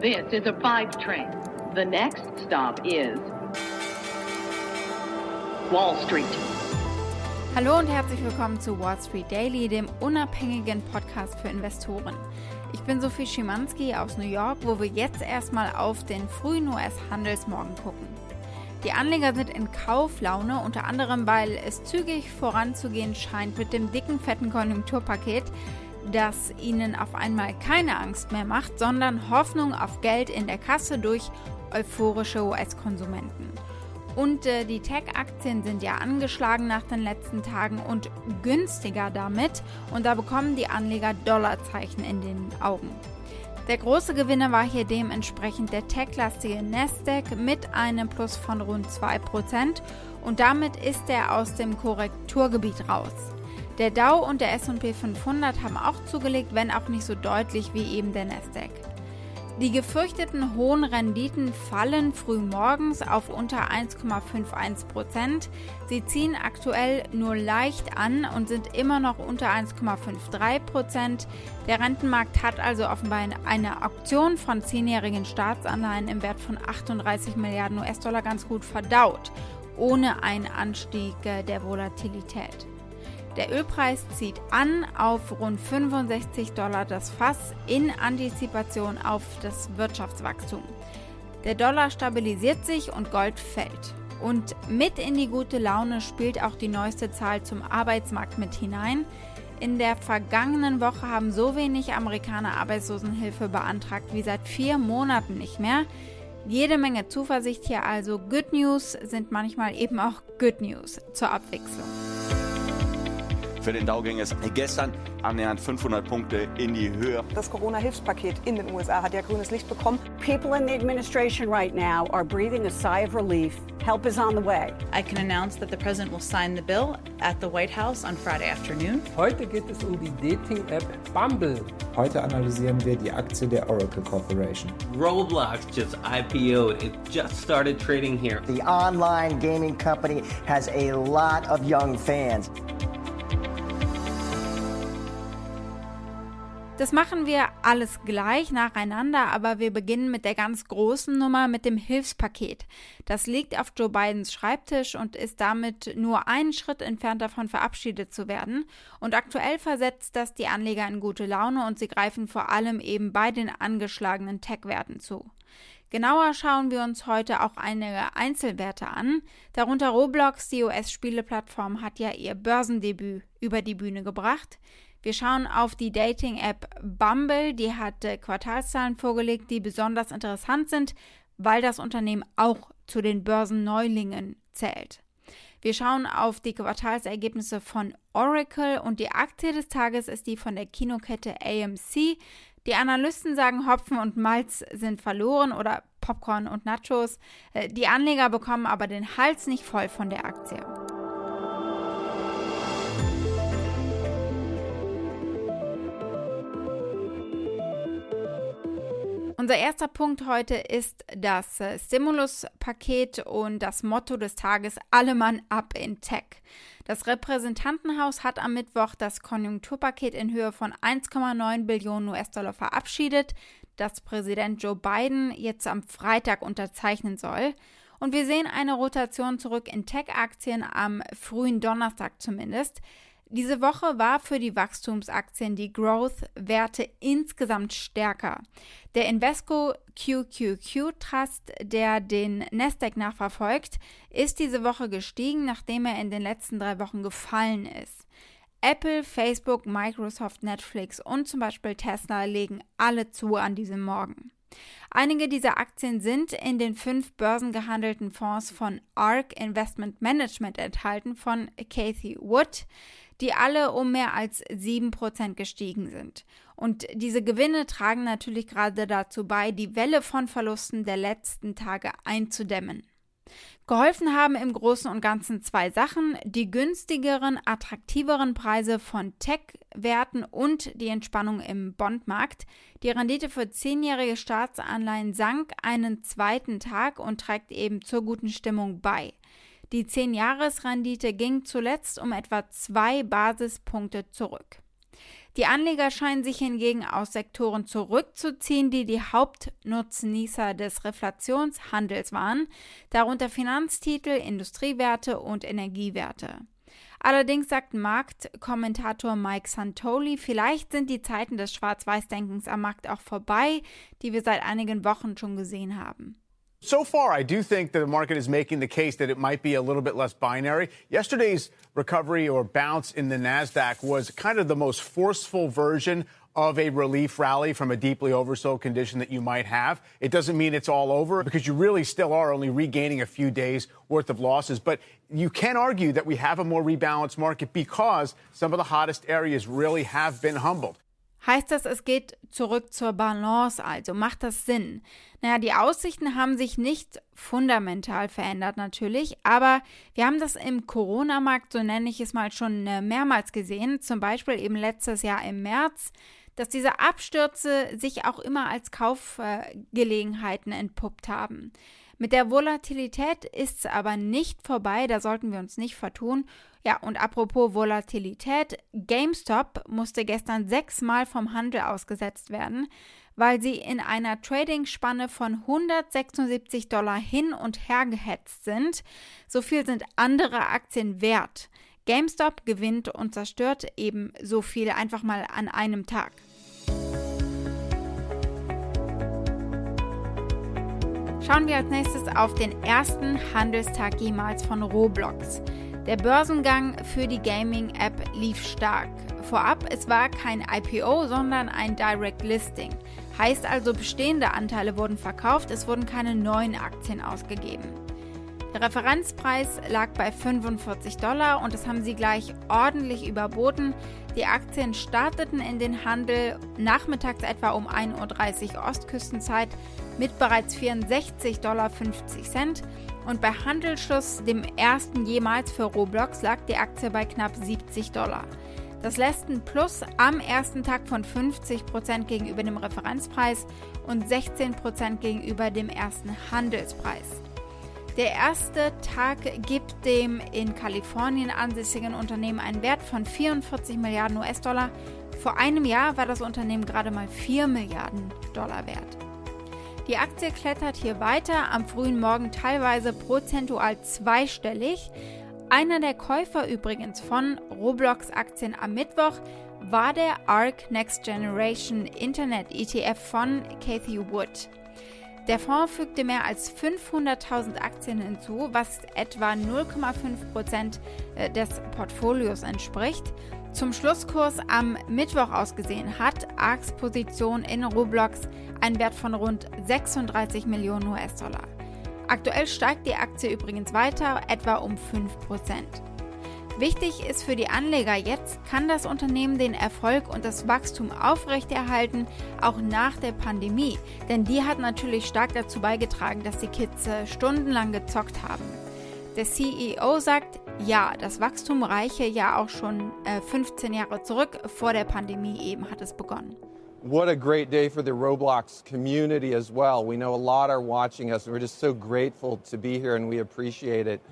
This is a five train. The next stop is Wall Street. Hallo und herzlich willkommen zu Wall Street Daily, dem unabhängigen Podcast für Investoren. Ich bin Sophie Schimanski aus New York, wo wir jetzt erstmal auf den frühen US-Handelsmorgen gucken. Die Anleger sind in Kauflaune, unter anderem weil es zügig voranzugehen scheint mit dem dicken, fetten Konjunkturpaket, das ihnen auf einmal keine Angst mehr macht, sondern Hoffnung auf Geld in der Kasse durch euphorische US-Konsumenten. Und äh, die Tech-Aktien sind ja angeschlagen nach den letzten Tagen und günstiger damit. Und da bekommen die Anleger Dollarzeichen in den Augen. Der große Gewinner war hier dementsprechend der tech-lastige Nasdaq mit einem Plus von rund 2% und damit ist er aus dem Korrekturgebiet raus. Der Dow und der S&P 500 haben auch zugelegt, wenn auch nicht so deutlich wie eben der Nasdaq. Die gefürchteten hohen Renditen fallen früh morgens auf unter 1,51% Sie ziehen aktuell nur leicht an und sind immer noch unter 1,53% Der Rentenmarkt hat also offenbar eine Auktion von zehnjährigen Staatsanleihen im Wert von 38 Milliarden US-Dollar ganz gut verdaut, ohne einen Anstieg der Volatilität. Der Ölpreis zieht an auf rund 65 Dollar das Fass in Antizipation auf das Wirtschaftswachstum. Der Dollar stabilisiert sich und Gold fällt. Und mit in die gute Laune spielt auch die neueste Zahl zum Arbeitsmarkt mit hinein. In der vergangenen Woche haben so wenig Amerikaner Arbeitslosenhilfe beantragt wie seit vier Monaten nicht mehr. Jede Menge Zuversicht hier also. Good News sind manchmal eben auch Good News zur Abwechslung. Für den Dow ging es gestern annähernd 500 Punkte in die Höhe. Das Corona-Hilfspaket in den USA hat ja grünes Licht bekommen. People in the administration right now are breathing a sigh of relief. Help is on the way. I can announce that the president will sign the bill at the White House on Friday afternoon. Heute geht es um die Dating-App Bumble. Heute analysieren wir die Aktie der Oracle Corporation. Roblox just IPO'd. It just started trading here. The online gaming company has a lot of young fans. Das machen wir alles gleich nacheinander, aber wir beginnen mit der ganz großen Nummer, mit dem Hilfspaket. Das liegt auf Joe Bidens Schreibtisch und ist damit nur einen Schritt entfernt davon verabschiedet zu werden. Und aktuell versetzt das die Anleger in gute Laune und sie greifen vor allem eben bei den angeschlagenen Tech-Werten zu. Genauer schauen wir uns heute auch einige Einzelwerte an. Darunter Roblox, die US-Spieleplattform, hat ja ihr Börsendebüt über die Bühne gebracht. Wir schauen auf die Dating-App Bumble. Die hat äh, Quartalszahlen vorgelegt, die besonders interessant sind, weil das Unternehmen auch zu den Börsenneulingen zählt. Wir schauen auf die Quartalsergebnisse von Oracle und die Aktie des Tages ist die von der Kinokette AMC. Die Analysten sagen, Hopfen und Malz sind verloren oder Popcorn und Nachos. Äh, die Anleger bekommen aber den Hals nicht voll von der Aktie. Unser erster Punkt heute ist das äh, Stimuluspaket und das Motto des Tages Alle Mann ab in Tech. Das Repräsentantenhaus hat am Mittwoch das Konjunkturpaket in Höhe von 1,9 Billionen US-Dollar verabschiedet, das Präsident Joe Biden jetzt am Freitag unterzeichnen soll. Und wir sehen eine Rotation zurück in Tech-Aktien am frühen Donnerstag zumindest. Diese Woche war für die Wachstumsaktien die Growth-Werte insgesamt stärker. Der Invesco QQQ Trust, der den Nasdaq nachverfolgt, ist diese Woche gestiegen, nachdem er in den letzten drei Wochen gefallen ist. Apple, Facebook, Microsoft, Netflix und zum Beispiel Tesla legen alle zu an diesem Morgen. Einige dieser Aktien sind in den fünf börsengehandelten Fonds von ARK Investment Management enthalten von Cathy Wood die alle um mehr als 7% gestiegen sind. Und diese Gewinne tragen natürlich gerade dazu bei, die Welle von Verlusten der letzten Tage einzudämmen. Geholfen haben im Großen und Ganzen zwei Sachen, die günstigeren, attraktiveren Preise von Tech-Werten und die Entspannung im Bondmarkt. Die Rendite für zehnjährige Staatsanleihen sank einen zweiten Tag und trägt eben zur guten Stimmung bei. Die 10-Jahres-Rendite ging zuletzt um etwa zwei Basispunkte zurück. Die Anleger scheinen sich hingegen aus Sektoren zurückzuziehen, die die Hauptnutznießer des Reflationshandels waren, darunter Finanztitel, Industriewerte und Energiewerte. Allerdings sagt Marktkommentator Mike Santoli, vielleicht sind die Zeiten des Schwarz-Weiß-Denkens am Markt auch vorbei, die wir seit einigen Wochen schon gesehen haben. So far, I do think that the market is making the case that it might be a little bit less binary. Yesterday's recovery or bounce in the NASDAQ was kind of the most forceful version of a relief rally from a deeply oversold condition that you might have. It doesn't mean it's all over because you really still are only regaining a few days worth of losses. But you can argue that we have a more rebalanced market because some of the hottest areas really have been humbled. Heißt das, es geht zurück zur Balance, also macht das Sinn? Naja, die Aussichten haben sich nicht fundamental verändert natürlich, aber wir haben das im Corona-Markt, so nenne ich es mal, schon äh, mehrmals gesehen, zum Beispiel eben letztes Jahr im März, dass diese Abstürze sich auch immer als Kaufgelegenheiten entpuppt haben. Mit der Volatilität ist es aber nicht vorbei, da sollten wir uns nicht vertun. Ja, und apropos Volatilität, GameStop musste gestern sechsmal vom Handel ausgesetzt werden, weil sie in einer Trading-Spanne von 176 Dollar hin und her gehetzt sind. So viel sind andere Aktien wert. GameStop gewinnt und zerstört eben so viel einfach mal an einem Tag. Schauen wir als nächstes auf den ersten Handelstag jemals von Roblox. Der Börsengang für die Gaming-App lief stark. Vorab, es war kein IPO, sondern ein Direct Listing. Heißt also, bestehende Anteile wurden verkauft, es wurden keine neuen Aktien ausgegeben. Der Referenzpreis lag bei 45 Dollar und das haben sie gleich ordentlich überboten. Die Aktien starteten in den Handel nachmittags etwa um 1.30 Uhr Ostküstenzeit mit bereits 64,50 Dollar und bei Handelsschluss, dem ersten jemals für Roblox, lag die Aktie bei knapp 70 Dollar. Das lässt ein Plus am ersten Tag von 50% gegenüber dem Referenzpreis und 16% gegenüber dem ersten Handelspreis. Der erste Tag gibt dem in Kalifornien ansässigen Unternehmen einen Wert von 44 Milliarden US-Dollar. Vor einem Jahr war das Unternehmen gerade mal 4 Milliarden Dollar wert. Die Aktie klettert hier weiter, am frühen Morgen teilweise prozentual zweistellig. Einer der Käufer übrigens von Roblox-Aktien am Mittwoch war der ARK Next Generation Internet ETF von Cathy Wood. Der Fonds fügte mehr als 500.000 Aktien hinzu, was etwa 0,5% äh, des Portfolios entspricht. Zum Schlusskurs am Mittwoch ausgesehen hat ARKs Position in Roblox einen Wert von rund 36 Millionen US-Dollar. Aktuell steigt die Aktie übrigens weiter, etwa um 5%. Wichtig ist für die Anleger jetzt, kann das Unternehmen den Erfolg und das Wachstum aufrechterhalten, auch nach der Pandemie. Denn die hat natürlich stark dazu beigetragen, dass die Kids stundenlang gezockt haben. Der CEO sagt, ja, das Wachstum reiche ja auch schon äh, 15 Jahre zurück, vor der Pandemie eben hat es begonnen. What a great day for the Roblox community as well. We know a lot are watching us, we're just so grateful to be here, and we appreciate it.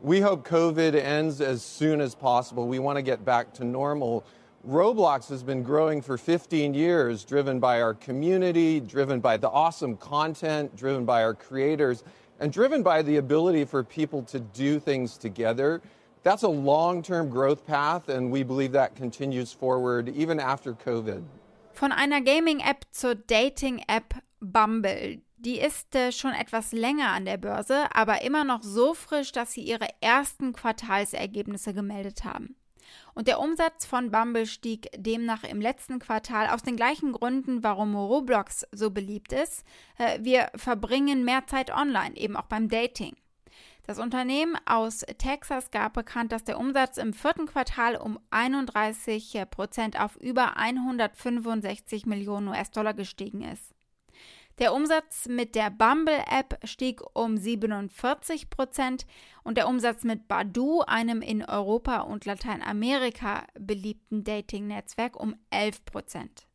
We hope COVID ends as soon as possible. We want to get back to normal. Roblox has been growing for 15 years, driven by our community, driven by the awesome content, driven by our creators, and driven by the ability for people to do things together. That's a long term growth path, and we believe that continues forward even after COVID. Von einer Gaming-App zur Dating-App Bumble. Die ist äh, schon etwas länger an der Börse, aber immer noch so frisch, dass sie ihre ersten Quartalsergebnisse gemeldet haben. Und der Umsatz von Bumble stieg demnach im letzten Quartal aus den gleichen Gründen, warum Roblox so beliebt ist. Äh, wir verbringen mehr Zeit online, eben auch beim Dating. Das Unternehmen aus Texas gab bekannt, dass der Umsatz im vierten Quartal um 31 Prozent auf über 165 Millionen US-Dollar gestiegen ist. Der Umsatz mit der Bumble-App stieg um 47 Prozent und der Umsatz mit Badu, einem in Europa und Lateinamerika beliebten Dating-Netzwerk, um 11 Prozent.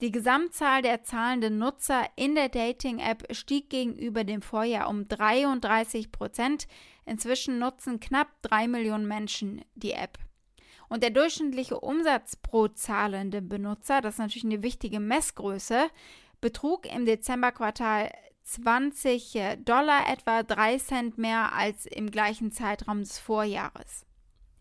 Die Gesamtzahl der zahlenden Nutzer in der Dating-App stieg gegenüber dem Vorjahr um 33 Prozent. Inzwischen nutzen knapp drei Millionen Menschen die App. Und der durchschnittliche Umsatz pro zahlenden Benutzer, das ist natürlich eine wichtige Messgröße, betrug im Dezemberquartal 20 äh, Dollar, etwa 3 Cent mehr als im gleichen Zeitraum des Vorjahres.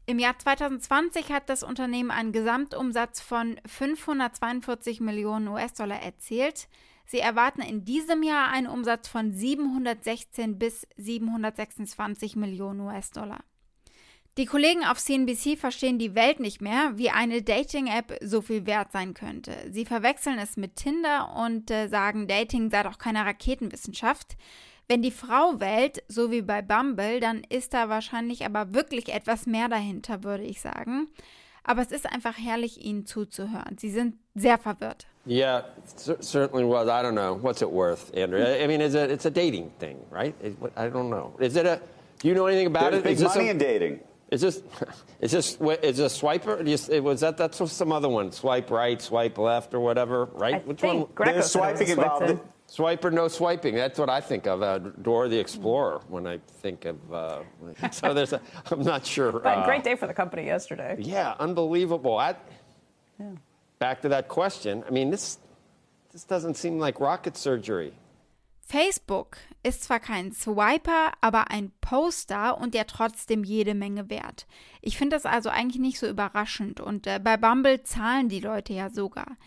Im Jahr 2020 hat das Unternehmen einen Gesamtumsatz von 542 Millionen US-Dollar erzielt. Sie erwarten in diesem Jahr einen Umsatz von 716 bis 726 Millionen US-Dollar. Die Kollegen auf CNBC verstehen die Welt nicht mehr, wie eine Dating-App so viel wert sein könnte. Sie verwechseln es mit Tinder und äh, sagen, Dating sei doch keine Raketenwissenschaft. Wenn die Frau wählt, so wie bei Bumble, dann ist da wahrscheinlich aber wirklich etwas mehr dahinter, würde ich sagen. Aber es ist einfach herrlich, ihnen zuzuhören. Sie sind sehr verwirrt. Yeah, it certainly was. I don't know. What's it worth, Andrew? I mean, it's a, it's a dating thing, right? I don't know. Is it a, do you know anything about There's it? big money a- in dating. Is this, is this, is this swiper? Is- Was that, that's some other one, swipe right, swipe left, or whatever, right? I Which think one? Greco There's said it was a swiping swipe involved. thing. Swipe or no swiping? That's what I think of. Uh, Dora the Explorer when I think of. Uh, so there's a. I'm not sure. But uh, great day for the company yesterday. Yeah, unbelievable. I, Back to that question. I mean, this this doesn't seem like rocket surgery. Facebook ist zwar kein Swiper, aber ein Poster und der trotzdem jede Menge wert. Ich finde das also eigentlich nicht so überraschend und äh, bei Bumble zahlen die Leute ja sogar.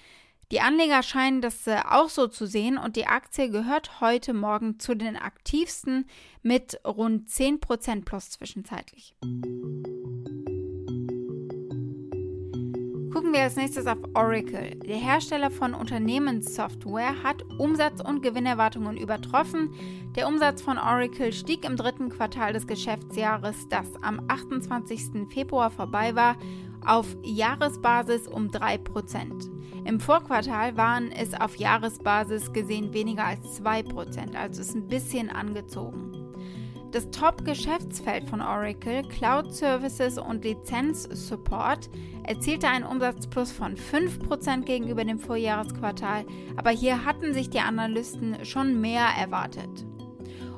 Die Anleger scheinen das äh, auch so zu sehen und die Aktie gehört heute Morgen zu den aktivsten mit rund 10% plus zwischenzeitlich. Gucken wir als nächstes auf Oracle. Der Hersteller von Unternehmenssoftware hat Umsatz- und Gewinnerwartungen übertroffen. Der Umsatz von Oracle stieg im dritten Quartal des Geschäftsjahres, das am 28. Februar vorbei war, auf Jahresbasis um 3%. Im Vorquartal waren es auf Jahresbasis gesehen weniger als 2%, also ist ein bisschen angezogen. Das Top-Geschäftsfeld von Oracle, Cloud Services und Lizenz-Support, erzielte einen Umsatzplus von 5% gegenüber dem Vorjahresquartal, aber hier hatten sich die Analysten schon mehr erwartet.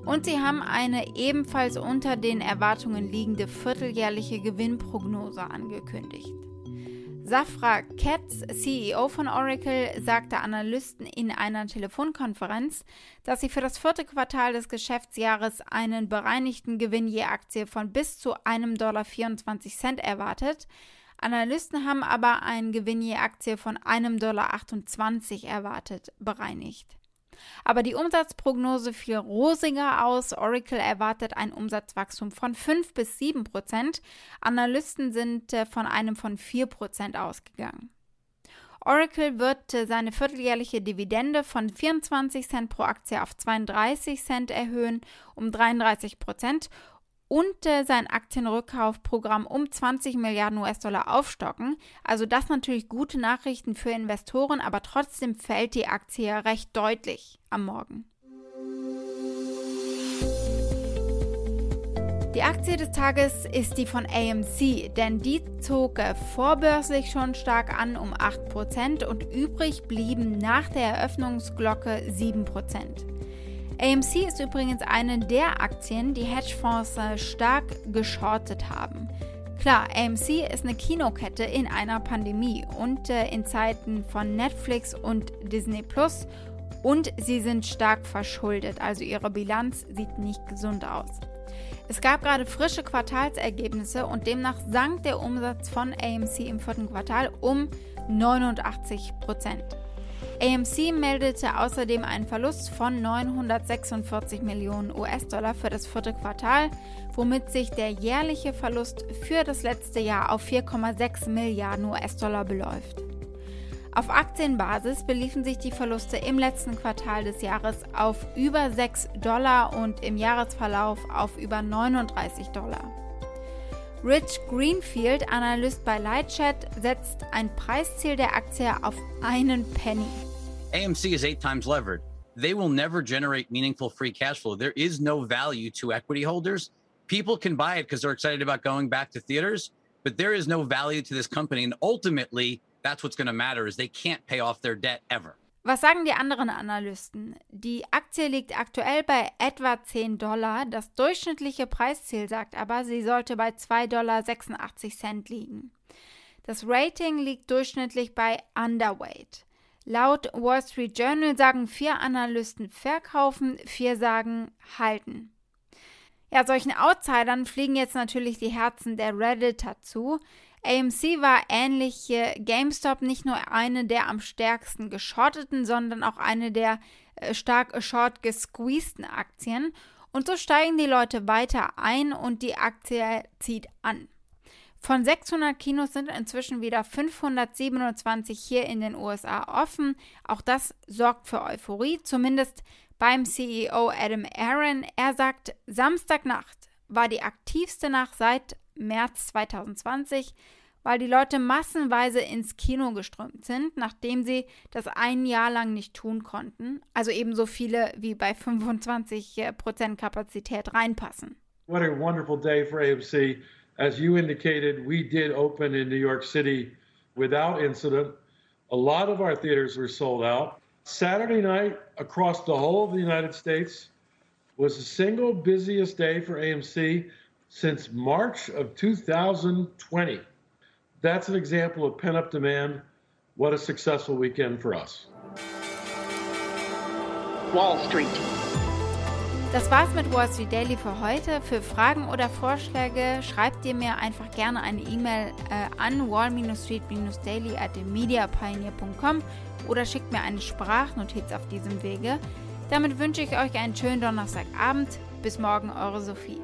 Und sie haben eine ebenfalls unter den Erwartungen liegende vierteljährliche Gewinnprognose angekündigt. Safra Katz, CEO von Oracle, sagte Analysten in einer Telefonkonferenz, dass sie für das vierte Quartal des Geschäftsjahres einen bereinigten Gewinn je Aktie von bis zu einem Dollar 24 Cent erwartet. Analysten haben aber einen Gewinn je Aktie von einem Dollar 28 erwartet, bereinigt. Aber die Umsatzprognose fiel rosiger aus. Oracle erwartet ein Umsatzwachstum von 5 bis 7 Prozent. Analysten sind äh, von einem von 4 Prozent ausgegangen. Oracle wird äh, seine vierteljährliche Dividende von 24 Cent pro Aktie auf 32 Cent erhöhen, um 33 Prozent und äh, sein Aktienrückkaufprogramm um 20 Milliarden US-Dollar aufstocken. Also das natürlich gute Nachrichten für Investoren, aber trotzdem fällt die Aktie recht deutlich am Morgen. Die Aktie des Tages ist die von AMC, denn die zog äh, vorbörslich schon stark an um 8% und übrig blieben nach der Eröffnungsglocke 7%. AMC ist übrigens eine der Aktien, die Hedgefonds äh, stark geschortet haben. Klar, AMC ist eine Kinokette in einer Pandemie und äh, in Zeiten von Netflix und Disney Plus und sie sind stark verschuldet, also ihre Bilanz sieht nicht gesund aus. Es gab gerade frische Quartalsergebnisse und demnach sank der Umsatz von AMC im vierten Quartal um 89 Prozent. AMC meldete außerdem einen Verlust von 946 Millionen US-Dollar für das vierte Quartal, womit sich der jährliche Verlust für das letzte Jahr auf 4,6 Milliarden US-Dollar beläuft. Auf Aktienbasis beliefen sich die Verluste im letzten Quartal des Jahres auf über 6 Dollar und im Jahresverlauf auf über 39 Dollar. Rich Greenfield, Analyst bei Lightchat, setzt ein Preisziel der Aktie auf einen Penny. AMC is eight times levered. They will never generate meaningful free cash flow. There is no value to equity holders. People can buy it because they're excited about going back to theaters, but there is no value to this company. And ultimately, that's what's going to matter is they can't pay off their debt ever. Was sagen die anderen Analysten? Die Aktie liegt aktuell bei etwa 10 Dollar. Das durchschnittliche Preisziel sagt aber, sie sollte bei 2,86 Dollar liegen. Das Rating liegt durchschnittlich bei Underweight. Laut Wall Street Journal sagen vier Analysten verkaufen, vier sagen halten. Ja, solchen Outsidern fliegen jetzt natürlich die Herzen der Redditor zu. AMC war ähnlich GameStop nicht nur eine der am stärksten geschorteten, sondern auch eine der äh, stark short gesqueezten Aktien. Und so steigen die Leute weiter ein und die Aktie zieht an. Von 600 Kinos sind inzwischen wieder 527 hier in den USA offen. Auch das sorgt für Euphorie, zumindest beim CEO Adam Aaron. Er sagt, Samstagnacht war die aktivste Nacht seit März 2020, weil die Leute massenweise ins Kino geströmt sind, nachdem sie das ein Jahr lang nicht tun konnten. Also ebenso viele wie bei 25% Kapazität reinpassen. What a wonderful day for AMC. As you indicated, we did open in New York City without incident. A lot of our theaters were sold out. Saturday night, across the whole of the United States, was the single busiest day for AMC since March of 2020. That's an example of pent up demand. What a successful weekend for us. Wall Street. Das war's mit Wall Street Daily für heute. Für Fragen oder Vorschläge schreibt ihr mir einfach gerne eine E-Mail äh, an wall-street-daily at mediapioneer.com oder schickt mir eine Sprachnotiz auf diesem Wege. Damit wünsche ich euch einen schönen Donnerstagabend. Bis morgen, eure Sophie.